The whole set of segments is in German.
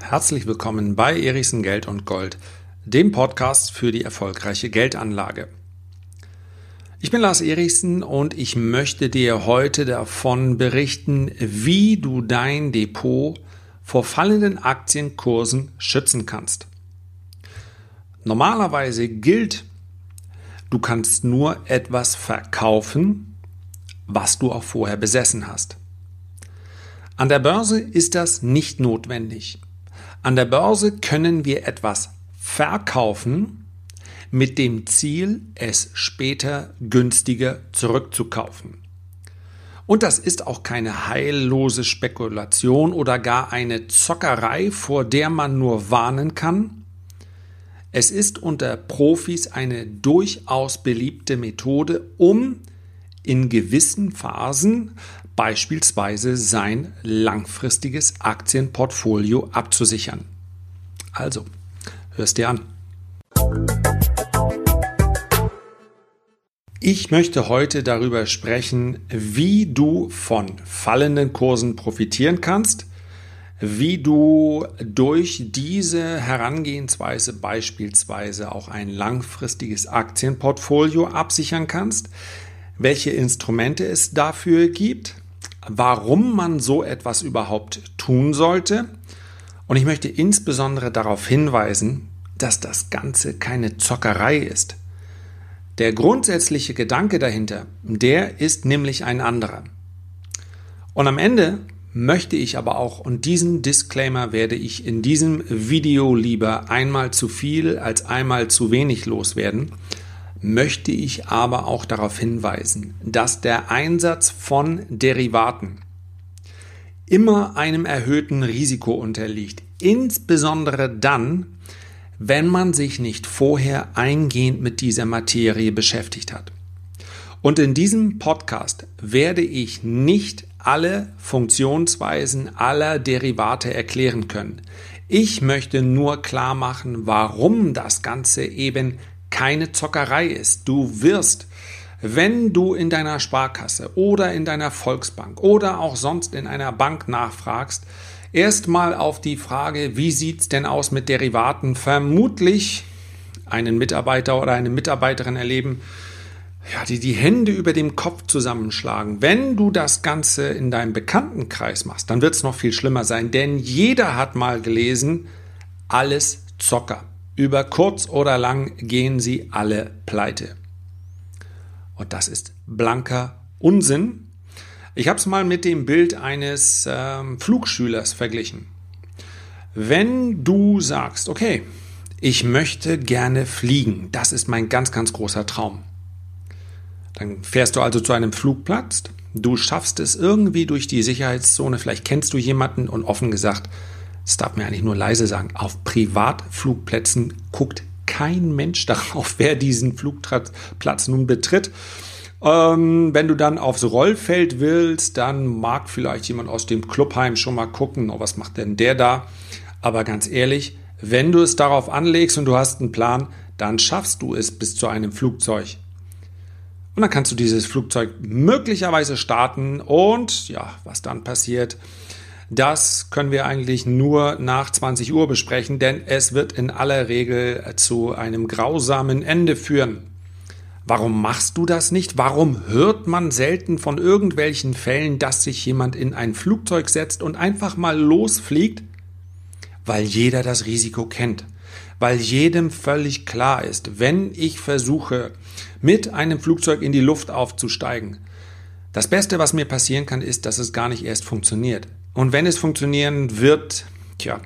Herzlich willkommen bei Erichsen Geld und Gold, dem Podcast für die erfolgreiche Geldanlage. Ich bin Lars Erichsen und ich möchte dir heute davon berichten, wie du dein Depot vor fallenden Aktienkursen schützen kannst. Normalerweise gilt, du kannst nur etwas verkaufen, was du auch vorher besessen hast. An der Börse ist das nicht notwendig. An der Börse können wir etwas verkaufen mit dem Ziel, es später günstiger zurückzukaufen. Und das ist auch keine heillose Spekulation oder gar eine Zockerei, vor der man nur warnen kann. Es ist unter Profis eine durchaus beliebte Methode, um in gewissen Phasen beispielsweise sein langfristiges Aktienportfolio abzusichern. Also, hörst dir an. Ich möchte heute darüber sprechen, wie du von fallenden Kursen profitieren kannst, wie du durch diese Herangehensweise beispielsweise auch ein langfristiges Aktienportfolio absichern kannst, welche Instrumente es dafür gibt, warum man so etwas überhaupt tun sollte. Und ich möchte insbesondere darauf hinweisen, dass das Ganze keine Zockerei ist. Der grundsätzliche Gedanke dahinter, der ist nämlich ein anderer. Und am Ende möchte ich aber auch, und diesen Disclaimer werde ich in diesem Video lieber einmal zu viel als einmal zu wenig loswerden, möchte ich aber auch darauf hinweisen, dass der Einsatz von Derivaten immer einem erhöhten Risiko unterliegt, insbesondere dann, wenn man sich nicht vorher eingehend mit dieser Materie beschäftigt hat. Und in diesem Podcast werde ich nicht alle Funktionsweisen aller Derivate erklären können. Ich möchte nur klar machen, warum das Ganze eben keine Zockerei ist. Du wirst, wenn du in deiner Sparkasse oder in deiner Volksbank oder auch sonst in einer Bank nachfragst, erstmal auf die Frage, wie sieht's denn aus mit Derivaten, vermutlich einen Mitarbeiter oder eine Mitarbeiterin erleben, ja, die die Hände über dem Kopf zusammenschlagen. Wenn du das Ganze in deinem Bekanntenkreis machst, dann wird es noch viel schlimmer sein, denn jeder hat mal gelesen, alles Zocker. Über kurz oder lang gehen sie alle pleite. Und das ist blanker Unsinn. Ich habe es mal mit dem Bild eines ähm, Flugschülers verglichen. Wenn du sagst, okay, ich möchte gerne fliegen, das ist mein ganz, ganz großer Traum. Dann fährst du also zu einem Flugplatz, du schaffst es irgendwie durch die Sicherheitszone, vielleicht kennst du jemanden und offen gesagt, das darf mir eigentlich nur leise sagen, auf Privatflugplätzen guckt kein Mensch darauf, wer diesen Flugplatz nun betritt. Ähm, wenn du dann aufs Rollfeld willst, dann mag vielleicht jemand aus dem Clubheim schon mal gucken, oh, was macht denn der da? Aber ganz ehrlich, wenn du es darauf anlegst und du hast einen Plan, dann schaffst du es bis zu einem Flugzeug. Und dann kannst du dieses Flugzeug möglicherweise starten und ja, was dann passiert, das können wir eigentlich nur nach 20 Uhr besprechen, denn es wird in aller Regel zu einem grausamen Ende führen. Warum machst du das nicht? Warum hört man selten von irgendwelchen Fällen, dass sich jemand in ein Flugzeug setzt und einfach mal losfliegt? Weil jeder das Risiko kennt. Weil jedem völlig klar ist, wenn ich versuche, mit einem Flugzeug in die Luft aufzusteigen, das Beste, was mir passieren kann, ist, dass es gar nicht erst funktioniert. Und wenn es funktionieren wird, tja,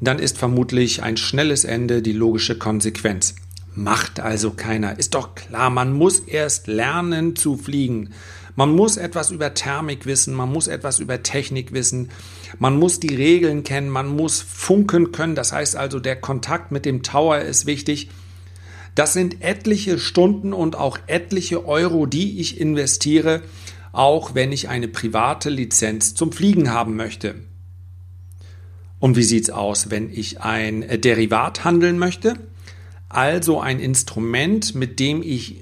dann ist vermutlich ein schnelles Ende die logische Konsequenz. Macht also keiner. Ist doch klar, man muss erst lernen zu fliegen. Man muss etwas über Thermik wissen, man muss etwas über Technik wissen, man muss die Regeln kennen, man muss funken können. Das heißt also, der Kontakt mit dem Tower ist wichtig. Das sind etliche Stunden und auch etliche Euro, die ich investiere, auch wenn ich eine private Lizenz zum Fliegen haben möchte. Und wie sieht's aus, wenn ich ein Derivat handeln möchte? Also ein Instrument, mit dem ich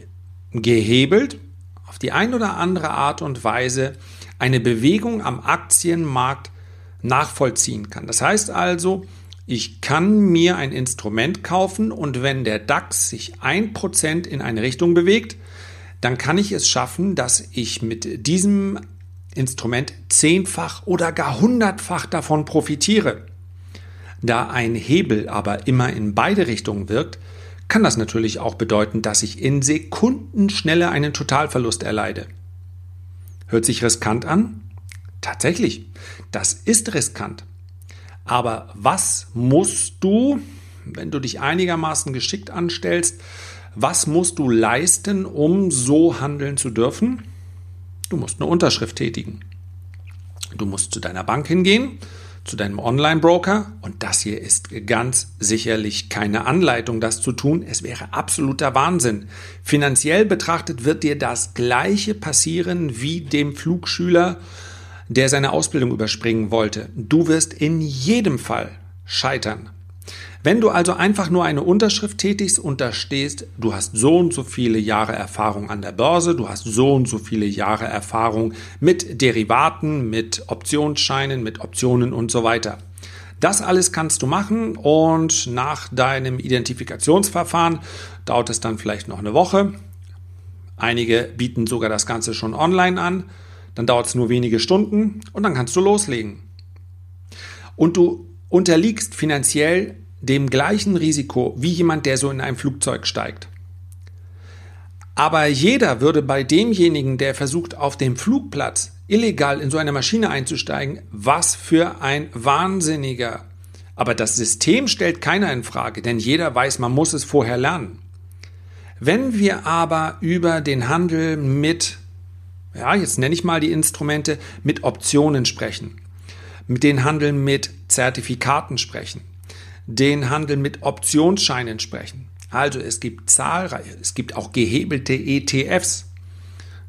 gehebelt auf die ein oder andere Art und Weise eine Bewegung am Aktienmarkt nachvollziehen kann. Das heißt also, ich kann mir ein Instrument kaufen und wenn der DAX sich ein Prozent in eine Richtung bewegt, dann kann ich es schaffen, dass ich mit diesem Instrument zehnfach oder gar hundertfach davon profitiere. Da ein Hebel aber immer in beide Richtungen wirkt, kann das natürlich auch bedeuten, dass ich in Sekundenschnelle einen Totalverlust erleide. Hört sich riskant an? Tatsächlich, das ist riskant. Aber was musst du, wenn du dich einigermaßen geschickt anstellst, was musst du leisten, um so handeln zu dürfen? Du musst eine Unterschrift tätigen. Du musst zu deiner Bank hingehen, zu deinem Online-Broker und das hier ist ganz sicherlich keine Anleitung, das zu tun. Es wäre absoluter Wahnsinn. Finanziell betrachtet wird dir das gleiche passieren wie dem Flugschüler, der seine Ausbildung überspringen wollte. Du wirst in jedem Fall scheitern. Wenn du also einfach nur eine Unterschrift tätigst und da stehst, du hast so und so viele Jahre Erfahrung an der Börse, du hast so und so viele Jahre Erfahrung mit Derivaten, mit Optionsscheinen, mit Optionen und so weiter. Das alles kannst du machen und nach deinem Identifikationsverfahren dauert es dann vielleicht noch eine Woche. Einige bieten sogar das Ganze schon online an. Dann dauert es nur wenige Stunden und dann kannst du loslegen. Und du unterliegst finanziell dem gleichen Risiko wie jemand, der so in ein Flugzeug steigt. Aber jeder würde bei demjenigen, der versucht, auf dem Flugplatz illegal in so eine Maschine einzusteigen, was für ein Wahnsinniger. Aber das System stellt keiner in Frage, denn jeder weiß, man muss es vorher lernen. Wenn wir aber über den Handel mit ja, jetzt nenne ich mal die Instrumente, mit Optionen sprechen, mit den Handel mit Zertifikaten sprechen, den Handel mit Optionsscheinen sprechen. Also es gibt zahlreiche, es gibt auch gehebelte ETFs.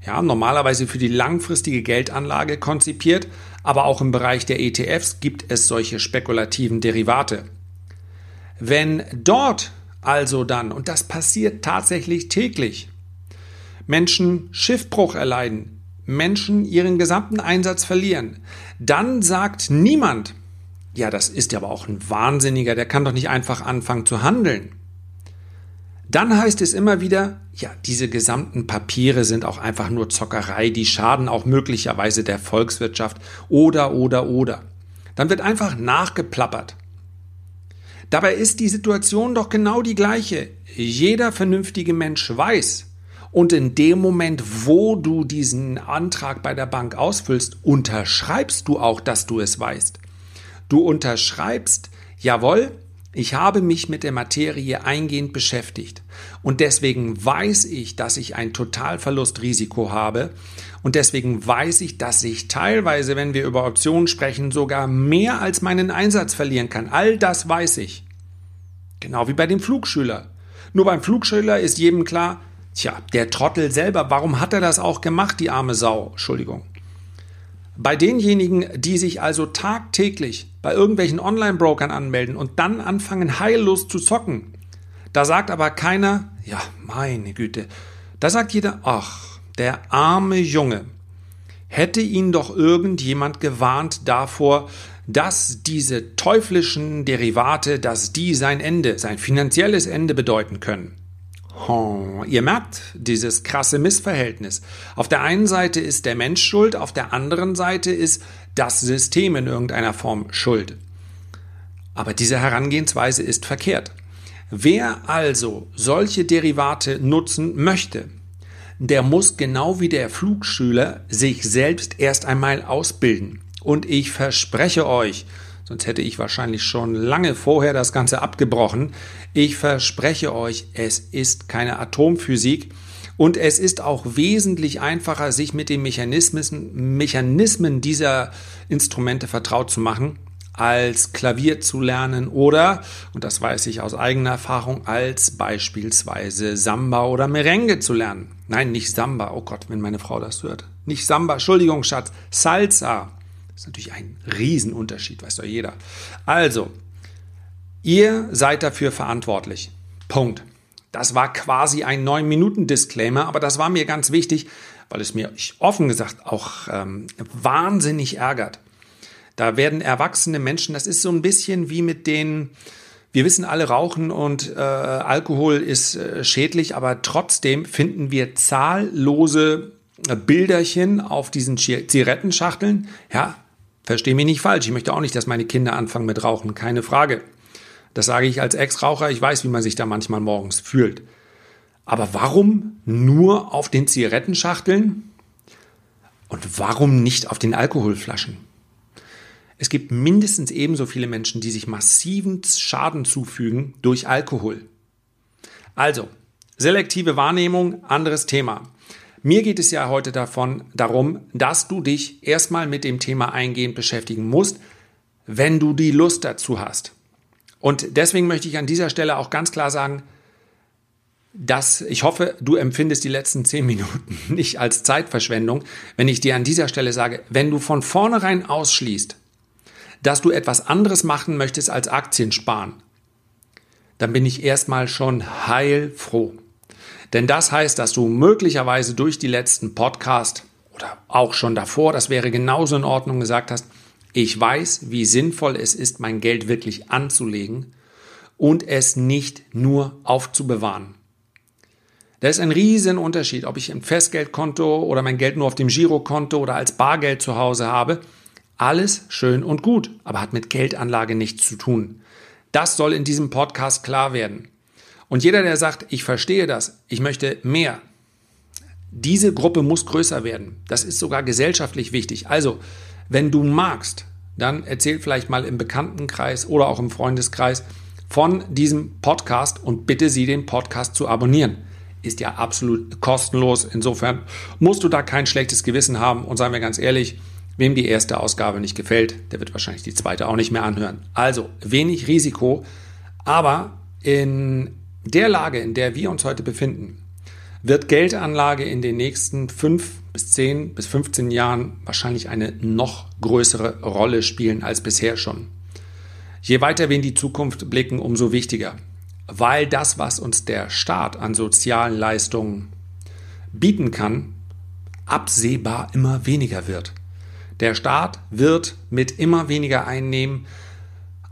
Ja, normalerweise für die langfristige Geldanlage konzipiert, aber auch im Bereich der ETFs gibt es solche spekulativen Derivate. Wenn dort also dann, und das passiert tatsächlich täglich, Menschen Schiffbruch erleiden, Menschen ihren gesamten Einsatz verlieren, dann sagt niemand, ja, das ist ja aber auch ein Wahnsinniger, der kann doch nicht einfach anfangen zu handeln. Dann heißt es immer wieder, ja, diese gesamten Papiere sind auch einfach nur Zockerei, die schaden auch möglicherweise der Volkswirtschaft oder, oder, oder. Dann wird einfach nachgeplappert. Dabei ist die Situation doch genau die gleiche. Jeder vernünftige Mensch weiß, und in dem Moment, wo du diesen Antrag bei der Bank ausfüllst, unterschreibst du auch, dass du es weißt. Du unterschreibst, jawohl, ich habe mich mit der Materie eingehend beschäftigt und deswegen weiß ich, dass ich ein Totalverlustrisiko habe und deswegen weiß ich, dass ich teilweise, wenn wir über Optionen sprechen, sogar mehr als meinen Einsatz verlieren kann. All das weiß ich. Genau wie bei dem Flugschüler. Nur beim Flugschüler ist jedem klar, Tja, der Trottel selber, warum hat er das auch gemacht, die arme Sau? Entschuldigung. Bei denjenigen, die sich also tagtäglich bei irgendwelchen Online-Brokern anmelden und dann anfangen heillos zu zocken, da sagt aber keiner, ja, meine Güte, da sagt jeder, ach, der arme Junge, hätte ihn doch irgendjemand gewarnt davor, dass diese teuflischen Derivate, dass die sein Ende, sein finanzielles Ende bedeuten können. Oh, ihr merkt dieses krasse Missverhältnis. Auf der einen Seite ist der Mensch schuld, auf der anderen Seite ist das System in irgendeiner Form schuld. Aber diese Herangehensweise ist verkehrt. Wer also solche Derivate nutzen möchte, der muss genau wie der Flugschüler sich selbst erst einmal ausbilden. Und ich verspreche euch, sonst hätte ich wahrscheinlich schon lange vorher das Ganze abgebrochen. Ich verspreche euch, es ist keine Atomphysik und es ist auch wesentlich einfacher, sich mit den Mechanismen, Mechanismen dieser Instrumente vertraut zu machen, als Klavier zu lernen oder, und das weiß ich aus eigener Erfahrung, als beispielsweise Samba oder Merengue zu lernen. Nein, nicht Samba, oh Gott, wenn meine Frau das hört. Nicht Samba, Entschuldigung, Schatz, Salsa. Das ist natürlich ein Riesenunterschied, weiß doch jeder. Also, ihr seid dafür verantwortlich. Punkt. Das war quasi ein 9-Minuten-Disclaimer, aber das war mir ganz wichtig, weil es mir offen gesagt auch ähm, wahnsinnig ärgert. Da werden erwachsene Menschen, das ist so ein bisschen wie mit den, wir wissen alle, Rauchen und äh, Alkohol ist äh, schädlich, aber trotzdem finden wir zahllose äh, Bilderchen auf diesen Zigarettenschachteln. Ja, verstehe mich nicht falsch. Ich möchte auch nicht, dass meine Kinder anfangen mit Rauchen, keine Frage. Das sage ich als Ex-Raucher. Ich weiß, wie man sich da manchmal morgens fühlt. Aber warum nur auf den Zigarettenschachteln? Und warum nicht auf den Alkoholflaschen? Es gibt mindestens ebenso viele Menschen, die sich massiven Schaden zufügen durch Alkohol. Also, selektive Wahrnehmung, anderes Thema. Mir geht es ja heute davon darum, dass du dich erstmal mit dem Thema eingehend beschäftigen musst, wenn du die Lust dazu hast. Und deswegen möchte ich an dieser Stelle auch ganz klar sagen, dass ich hoffe, du empfindest die letzten zehn Minuten nicht als Zeitverschwendung, wenn ich dir an dieser Stelle sage, wenn du von vornherein ausschließt, dass du etwas anderes machen möchtest als Aktien sparen, dann bin ich erstmal schon heilfroh. Denn das heißt, dass du möglicherweise durch die letzten Podcast oder auch schon davor, das wäre genauso in Ordnung, gesagt hast, ich weiß, wie sinnvoll es ist, mein Geld wirklich anzulegen und es nicht nur aufzubewahren. Da ist ein riesen Unterschied, ob ich ein Festgeldkonto oder mein Geld nur auf dem Girokonto oder als Bargeld zu Hause habe. Alles schön und gut, aber hat mit Geldanlage nichts zu tun. Das soll in diesem Podcast klar werden. Und jeder, der sagt, ich verstehe das, ich möchte mehr, diese Gruppe muss größer werden. Das ist sogar gesellschaftlich wichtig. Also, wenn du magst, dann erzähl vielleicht mal im Bekanntenkreis oder auch im Freundeskreis von diesem Podcast und bitte sie, den Podcast zu abonnieren. Ist ja absolut kostenlos. Insofern musst du da kein schlechtes Gewissen haben. Und seien wir ganz ehrlich, wem die erste Ausgabe nicht gefällt, der wird wahrscheinlich die zweite auch nicht mehr anhören. Also wenig Risiko, aber in der Lage, in der wir uns heute befinden, wird Geldanlage in den nächsten fünf bis zehn bis 15 Jahren wahrscheinlich eine noch größere Rolle spielen als bisher schon. Je weiter wir in die Zukunft blicken, umso wichtiger, weil das, was uns der Staat an sozialen Leistungen bieten kann, absehbar immer weniger wird. Der Staat wird mit immer weniger Einnehmen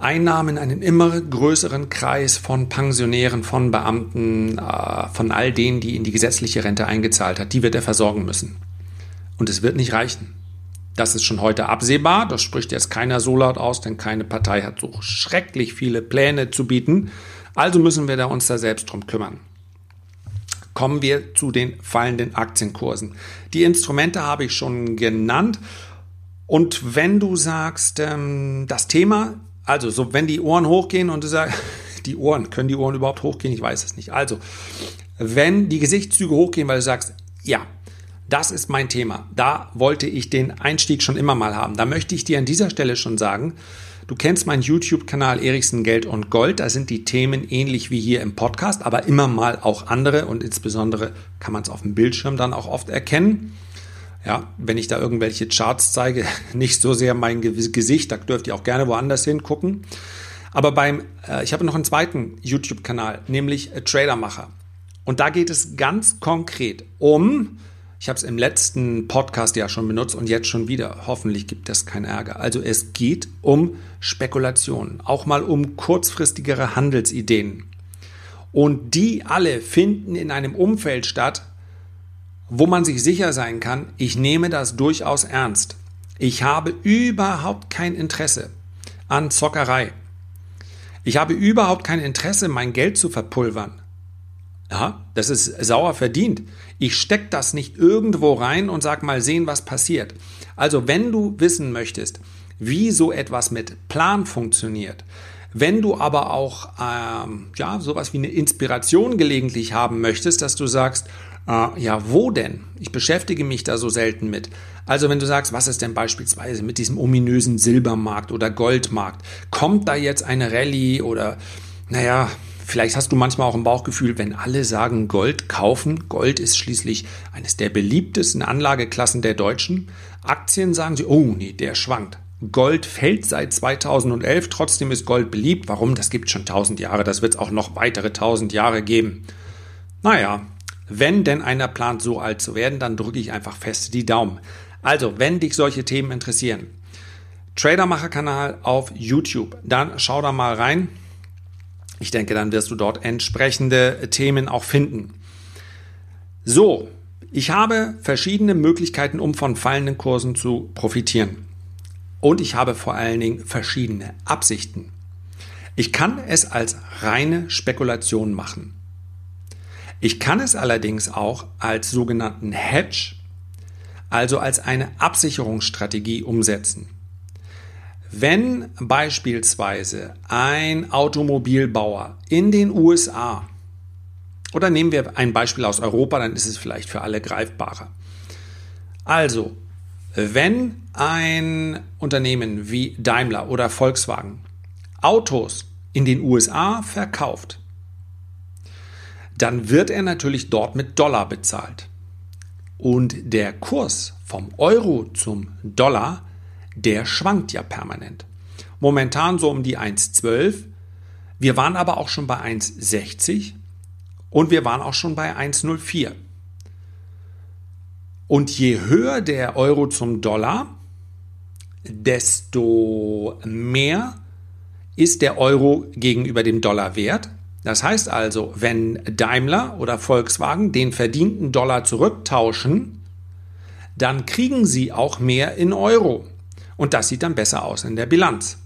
Einnahmen einen immer größeren Kreis von Pensionären, von Beamten, äh, von all denen, die in die gesetzliche Rente eingezahlt hat, die wird er versorgen müssen. Und es wird nicht reichen. Das ist schon heute absehbar, das spricht jetzt keiner so laut aus, denn keine Partei hat so schrecklich viele Pläne zu bieten. Also müssen wir da uns da selbst drum kümmern. Kommen wir zu den fallenden Aktienkursen. Die Instrumente habe ich schon genannt. Und wenn du sagst, ähm, das Thema also, so wenn die Ohren hochgehen und du sagst, die Ohren, können die Ohren überhaupt hochgehen? Ich weiß es nicht. Also, wenn die Gesichtszüge hochgehen, weil du sagst, ja, das ist mein Thema. Da wollte ich den Einstieg schon immer mal haben. Da möchte ich dir an dieser Stelle schon sagen, du kennst meinen YouTube-Kanal Erichsen Geld und Gold. Da sind die Themen ähnlich wie hier im Podcast, aber immer mal auch andere und insbesondere kann man es auf dem Bildschirm dann auch oft erkennen. Ja, wenn ich da irgendwelche Charts zeige, nicht so sehr mein Gesicht, da dürft ihr auch gerne woanders hingucken. Aber beim, äh, ich habe noch einen zweiten YouTube-Kanal, nämlich äh, Tradermacher. Und da geht es ganz konkret um, ich habe es im letzten Podcast ja schon benutzt und jetzt schon wieder. Hoffentlich gibt es keinen Ärger. Also es geht um Spekulationen, auch mal um kurzfristigere Handelsideen. Und die alle finden in einem Umfeld statt, wo man sich sicher sein kann, ich nehme das durchaus ernst. Ich habe überhaupt kein Interesse an Zockerei. Ich habe überhaupt kein Interesse, mein Geld zu verpulvern. Ja, das ist sauer verdient. Ich stecke das nicht irgendwo rein und sag mal sehen, was passiert. Also, wenn du wissen möchtest, wie so etwas mit Plan funktioniert, wenn du aber auch ähm, ja sowas wie eine Inspiration gelegentlich haben möchtest, dass du sagst, äh, ja, wo denn? Ich beschäftige mich da so selten mit. Also wenn du sagst, was ist denn beispielsweise mit diesem ominösen Silbermarkt oder Goldmarkt? Kommt da jetzt eine Rallye oder, naja, vielleicht hast du manchmal auch ein Bauchgefühl, wenn alle sagen Gold kaufen. Gold ist schließlich eines der beliebtesten Anlageklassen der Deutschen. Aktien sagen sie, oh nee, der schwankt. Gold fällt seit 2011, trotzdem ist Gold beliebt. Warum? Das gibt schon tausend Jahre, das wird es auch noch weitere tausend Jahre geben. Naja, Wenn denn einer plant, so alt zu werden, dann drücke ich einfach fest die Daumen. Also, wenn dich solche Themen interessieren, Tradermacher-Kanal auf YouTube, dann schau da mal rein. Ich denke, dann wirst du dort entsprechende Themen auch finden. So, ich habe verschiedene Möglichkeiten, um von fallenden Kursen zu profitieren. Und ich habe vor allen Dingen verschiedene Absichten. Ich kann es als reine Spekulation machen. Ich kann es allerdings auch als sogenannten Hedge, also als eine Absicherungsstrategie umsetzen. Wenn beispielsweise ein Automobilbauer in den USA, oder nehmen wir ein Beispiel aus Europa, dann ist es vielleicht für alle greifbarer. Also, wenn ein Unternehmen wie Daimler oder Volkswagen Autos in den USA verkauft, dann wird er natürlich dort mit Dollar bezahlt. Und der Kurs vom Euro zum Dollar, der schwankt ja permanent. Momentan so um die 1,12. Wir waren aber auch schon bei 1,60 und wir waren auch schon bei 1,04. Und je höher der Euro zum Dollar, desto mehr ist der Euro gegenüber dem Dollar wert. Das heißt also, wenn Daimler oder Volkswagen den verdienten Dollar zurücktauschen, dann kriegen sie auch mehr in Euro. Und das sieht dann besser aus in der Bilanz.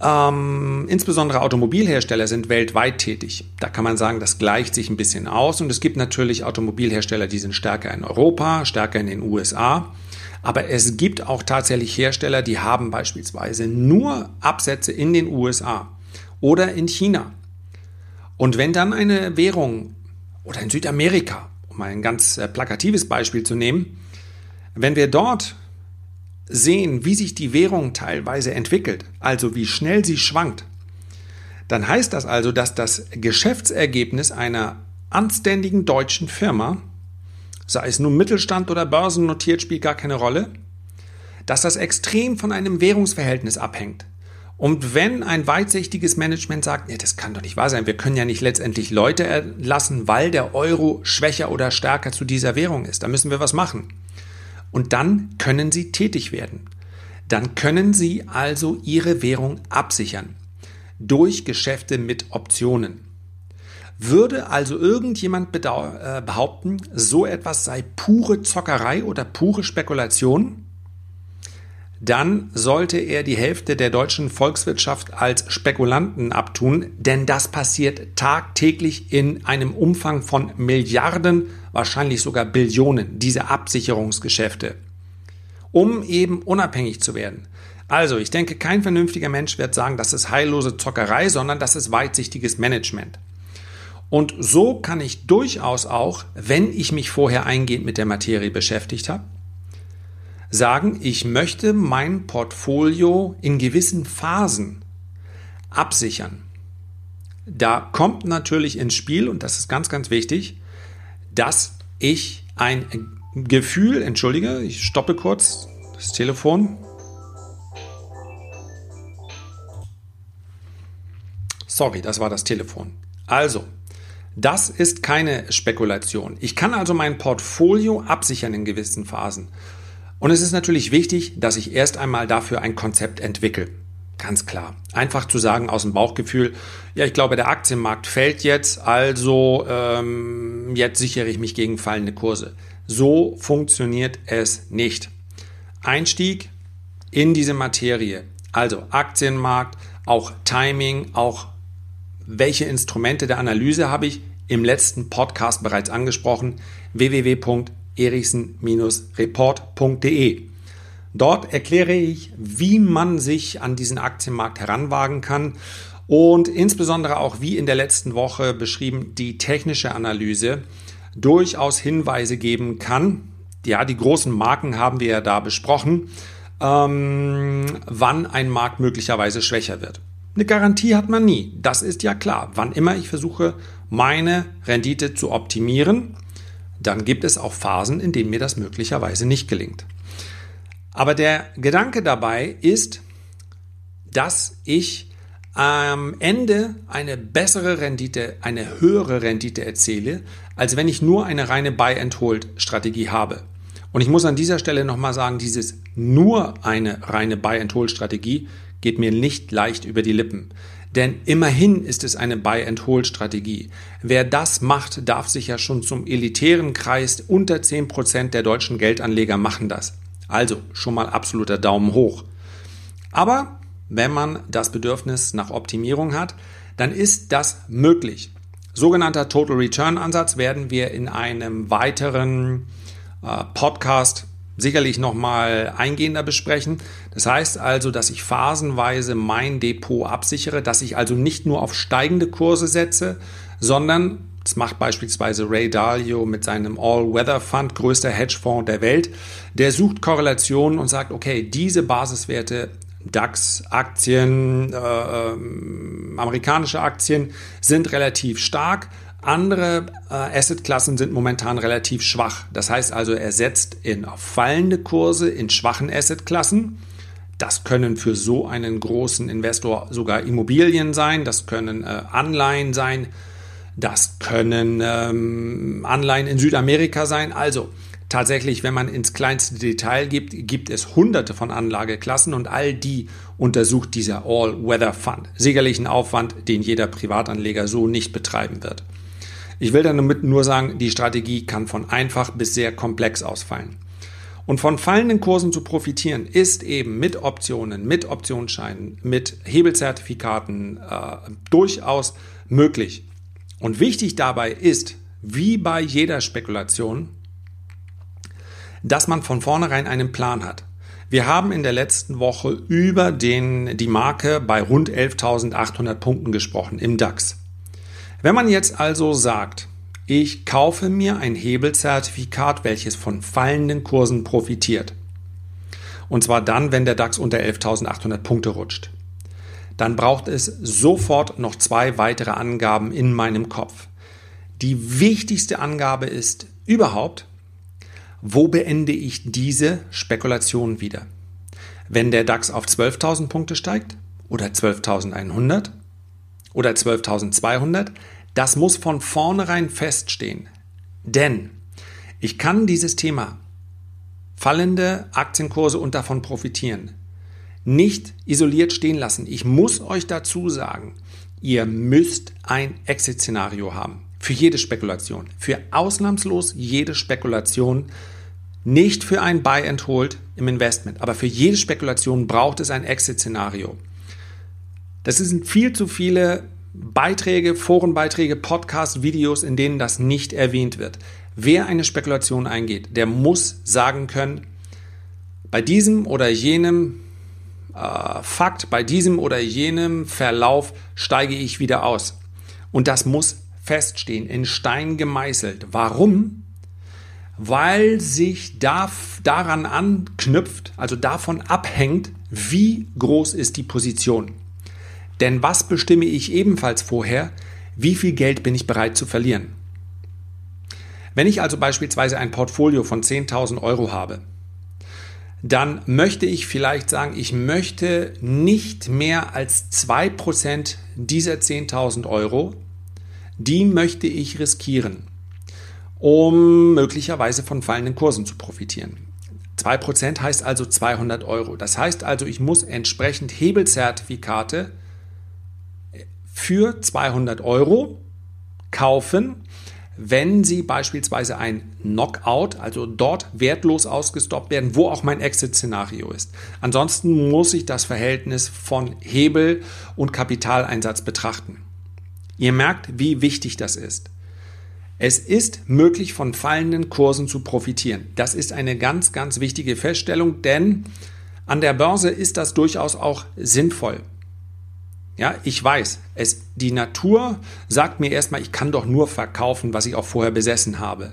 Ähm, insbesondere Automobilhersteller sind weltweit tätig. Da kann man sagen, das gleicht sich ein bisschen aus. Und es gibt natürlich Automobilhersteller, die sind stärker in Europa, stärker in den USA. Aber es gibt auch tatsächlich Hersteller, die haben beispielsweise nur Absätze in den USA oder in China. Und wenn dann eine Währung oder in Südamerika, um ein ganz äh, plakatives Beispiel zu nehmen, wenn wir dort sehen, wie sich die Währung teilweise entwickelt, also wie schnell sie schwankt, dann heißt das also, dass das Geschäftsergebnis einer anständigen deutschen Firma sei es nun Mittelstand oder börsennotiert, spielt gar keine Rolle, dass das extrem von einem Währungsverhältnis abhängt. Und wenn ein weitsichtiges Management sagt, nee, das kann doch nicht wahr sein, wir können ja nicht letztendlich Leute erlassen, weil der Euro schwächer oder stärker zu dieser Währung ist, da müssen wir was machen. Und dann können sie tätig werden. Dann können sie also ihre Währung absichern durch Geschäfte mit Optionen. Würde also irgendjemand äh, behaupten, so etwas sei pure Zockerei oder pure Spekulation, dann sollte er die Hälfte der deutschen Volkswirtschaft als Spekulanten abtun, denn das passiert tagtäglich in einem Umfang von Milliarden, wahrscheinlich sogar Billionen, diese Absicherungsgeschäfte, um eben unabhängig zu werden. Also, ich denke, kein vernünftiger Mensch wird sagen, das ist heillose Zockerei, sondern das ist weitsichtiges Management. Und so kann ich durchaus auch, wenn ich mich vorher eingehend mit der Materie beschäftigt habe, sagen, ich möchte mein Portfolio in gewissen Phasen absichern. Da kommt natürlich ins Spiel, und das ist ganz, ganz wichtig, dass ich ein Gefühl, entschuldige, ich stoppe kurz das Telefon. Sorry, das war das Telefon. Also, das ist keine Spekulation. Ich kann also mein Portfolio absichern in gewissen Phasen. Und es ist natürlich wichtig, dass ich erst einmal dafür ein Konzept entwickle. Ganz klar. Einfach zu sagen aus dem Bauchgefühl, ja, ich glaube, der Aktienmarkt fällt jetzt, also ähm, jetzt sichere ich mich gegen fallende Kurse. So funktioniert es nicht. Einstieg in diese Materie, also Aktienmarkt, auch Timing, auch welche Instrumente der Analyse habe ich im letzten Podcast bereits angesprochen? www.erichsen-report.de. Dort erkläre ich, wie man sich an diesen Aktienmarkt heranwagen kann und insbesondere auch, wie in der letzten Woche beschrieben, die technische Analyse durchaus Hinweise geben kann. Ja, die großen Marken haben wir ja da besprochen, ähm, wann ein Markt möglicherweise schwächer wird. Eine Garantie hat man nie, das ist ja klar. Wann immer ich versuche, meine Rendite zu optimieren, dann gibt es auch Phasen, in denen mir das möglicherweise nicht gelingt. Aber der Gedanke dabei ist, dass ich am Ende eine bessere Rendite, eine höhere Rendite erziele, als wenn ich nur eine reine Buy-and-Hold-Strategie habe. Und ich muss an dieser Stelle nochmal sagen, dieses nur eine reine Buy-and-Hold-Strategie geht mir nicht leicht über die Lippen. Denn immerhin ist es eine Buy-and-Hold-Strategie. Wer das macht, darf sich ja schon zum elitären Kreis. Unter 10% der deutschen Geldanleger machen das. Also schon mal absoluter Daumen hoch. Aber wenn man das Bedürfnis nach Optimierung hat, dann ist das möglich. Sogenannter Total Return Ansatz werden wir in einem weiteren äh, Podcast sicherlich nochmal eingehender besprechen. Das heißt also, dass ich phasenweise mein Depot absichere, dass ich also nicht nur auf steigende Kurse setze, sondern das macht beispielsweise Ray Dalio mit seinem All-Weather Fund, größter Hedgefonds der Welt. Der sucht Korrelationen und sagt, okay, diese Basiswerte DAX-Aktien, äh, äh, amerikanische Aktien sind relativ stark. Andere äh, Assetklassen sind momentan relativ schwach. Das heißt also, er setzt in fallende Kurse in schwachen Assetklassen. Das können für so einen großen Investor sogar Immobilien sein, das können äh, Anleihen sein, das können ähm, Anleihen in Südamerika sein. Also tatsächlich, wenn man ins kleinste Detail gibt, gibt es hunderte von Anlageklassen und all die untersucht dieser All-Weather Fund. Sicherlich ein Aufwand, den jeder Privatanleger so nicht betreiben wird. Ich will damit nur sagen, die Strategie kann von einfach bis sehr komplex ausfallen. Und von fallenden Kursen zu profitieren, ist eben mit Optionen, mit Optionsscheinen, mit Hebelzertifikaten äh, durchaus möglich. Und wichtig dabei ist, wie bei jeder Spekulation, dass man von vornherein einen Plan hat. Wir haben in der letzten Woche über den, die Marke bei rund 11.800 Punkten gesprochen im DAX. Wenn man jetzt also sagt, ich kaufe mir ein Hebelzertifikat, welches von fallenden Kursen profitiert, und zwar dann, wenn der DAX unter 11.800 Punkte rutscht, dann braucht es sofort noch zwei weitere Angaben in meinem Kopf. Die wichtigste Angabe ist überhaupt, wo beende ich diese Spekulation wieder? Wenn der DAX auf 12.000 Punkte steigt oder 12.100 oder 12.200, das muss von vornherein feststehen. Denn ich kann dieses Thema fallende Aktienkurse und davon profitieren nicht isoliert stehen lassen. Ich muss euch dazu sagen, ihr müsst ein Exit-Szenario haben. Für jede Spekulation. Für ausnahmslos jede Spekulation. Nicht für ein Buy and Hold im Investment. Aber für jede Spekulation braucht es ein Exit-Szenario. Das sind viel zu viele Beiträge, Forenbeiträge, Podcasts, Videos, in denen das nicht erwähnt wird. Wer eine Spekulation eingeht, der muss sagen können, bei diesem oder jenem äh, Fakt, bei diesem oder jenem Verlauf steige ich wieder aus. Und das muss feststehen, in Stein gemeißelt. Warum? Weil sich da, daran anknüpft, also davon abhängt, wie groß ist die Position. Denn was bestimme ich ebenfalls vorher? Wie viel Geld bin ich bereit zu verlieren? Wenn ich also beispielsweise ein Portfolio von 10.000 Euro habe, dann möchte ich vielleicht sagen, ich möchte nicht mehr als 2% dieser 10.000 Euro, die möchte ich riskieren, um möglicherweise von fallenden Kursen zu profitieren. 2% heißt also 200 Euro. Das heißt also, ich muss entsprechend Hebelzertifikate für 200 Euro kaufen, wenn Sie beispielsweise ein Knockout, also dort wertlos ausgestoppt werden, wo auch mein Exit-Szenario ist. Ansonsten muss ich das Verhältnis von Hebel und Kapitaleinsatz betrachten. Ihr merkt, wie wichtig das ist. Es ist möglich, von fallenden Kursen zu profitieren. Das ist eine ganz, ganz wichtige Feststellung, denn an der Börse ist das durchaus auch sinnvoll. Ja, ich weiß, es, die Natur sagt mir erstmal, ich kann doch nur verkaufen, was ich auch vorher besessen habe.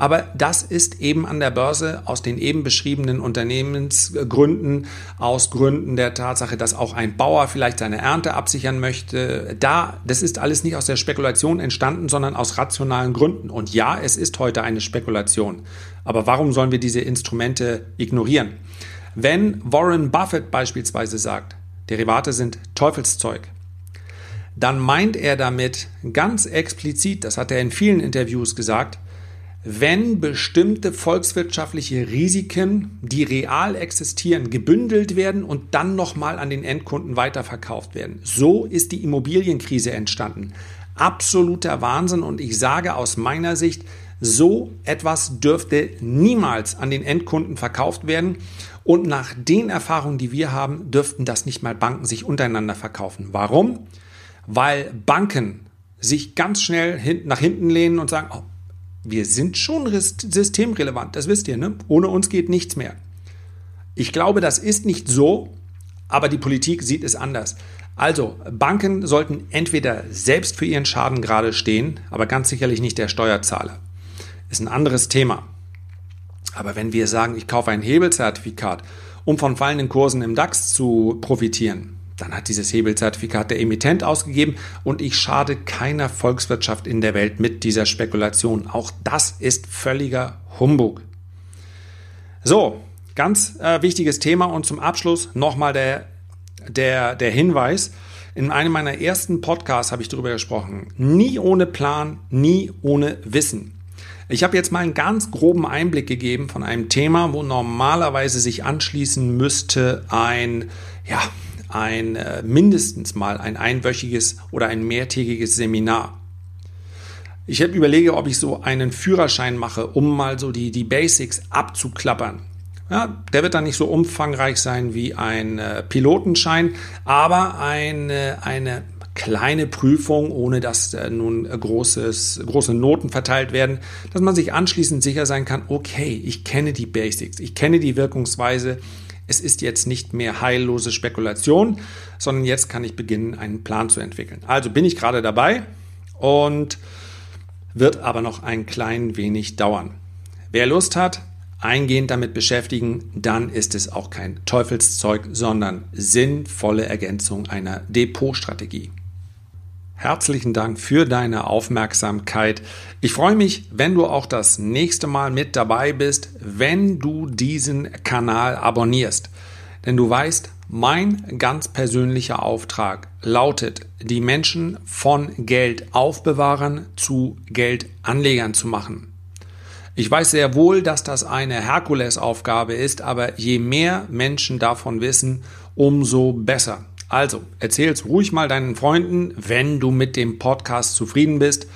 Aber das ist eben an der Börse aus den eben beschriebenen Unternehmensgründen, aus Gründen der Tatsache, dass auch ein Bauer vielleicht seine Ernte absichern möchte. Da, das ist alles nicht aus der Spekulation entstanden, sondern aus rationalen Gründen. Und ja, es ist heute eine Spekulation. Aber warum sollen wir diese Instrumente ignorieren? Wenn Warren Buffett beispielsweise sagt, Derivate sind Teufelszeug, dann meint er damit ganz explizit, das hat er in vielen Interviews gesagt, wenn bestimmte volkswirtschaftliche Risiken, die real existieren, gebündelt werden und dann nochmal an den Endkunden weiterverkauft werden. So ist die Immobilienkrise entstanden. Absoluter Wahnsinn und ich sage aus meiner Sicht, so etwas dürfte niemals an den Endkunden verkauft werden. Und nach den Erfahrungen, die wir haben, dürften das nicht mal Banken sich untereinander verkaufen. Warum? Weil Banken sich ganz schnell nach hinten lehnen und sagen, oh, wir sind schon systemrelevant, das wisst ihr, ne? Ohne uns geht nichts mehr. Ich glaube, das ist nicht so, aber die Politik sieht es anders. Also, Banken sollten entweder selbst für ihren Schaden gerade stehen, aber ganz sicherlich nicht der Steuerzahler. Ist ein anderes Thema. Aber wenn wir sagen, ich kaufe ein Hebelzertifikat, um von fallenden Kursen im DAX zu profitieren, dann hat dieses Hebelzertifikat der Emittent ausgegeben und ich schade keiner Volkswirtschaft in der Welt mit dieser Spekulation. Auch das ist völliger Humbug. So, ganz äh, wichtiges Thema und zum Abschluss nochmal der, der, der Hinweis. In einem meiner ersten Podcasts habe ich darüber gesprochen. Nie ohne Plan, nie ohne Wissen. Ich habe jetzt mal einen ganz groben Einblick gegeben von einem Thema, wo normalerweise sich anschließen müsste ein, ja, ein äh, mindestens mal ein einwöchiges oder ein mehrtägiges Seminar. Ich überlege, ob ich so einen Führerschein mache, um mal so die, die Basics abzuklappern. Ja, der wird dann nicht so umfangreich sein wie ein äh, Pilotenschein, aber eine, eine kleine Prüfung, ohne dass äh, nun großes, große Noten verteilt werden, dass man sich anschließend sicher sein kann, okay, ich kenne die Basics, ich kenne die Wirkungsweise, es ist jetzt nicht mehr heillose Spekulation, sondern jetzt kann ich beginnen, einen Plan zu entwickeln. Also bin ich gerade dabei und wird aber noch ein klein wenig dauern. Wer Lust hat, eingehend damit beschäftigen, dann ist es auch kein Teufelszeug, sondern sinnvolle Ergänzung einer Depotstrategie. Herzlichen Dank für deine Aufmerksamkeit. Ich freue mich, wenn du auch das nächste Mal mit dabei bist, wenn du diesen Kanal abonnierst. Denn du weißt, mein ganz persönlicher Auftrag lautet, die Menschen von Geld aufbewahren zu Geldanlegern zu machen. Ich weiß sehr wohl, dass das eine Herkulesaufgabe ist, aber je mehr Menschen davon wissen, umso besser. Also, erzähl's ruhig mal deinen Freunden, wenn du mit dem Podcast zufrieden bist.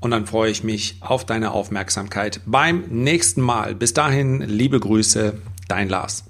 Und dann freue ich mich auf deine Aufmerksamkeit beim nächsten Mal. Bis dahin, liebe Grüße, dein Lars.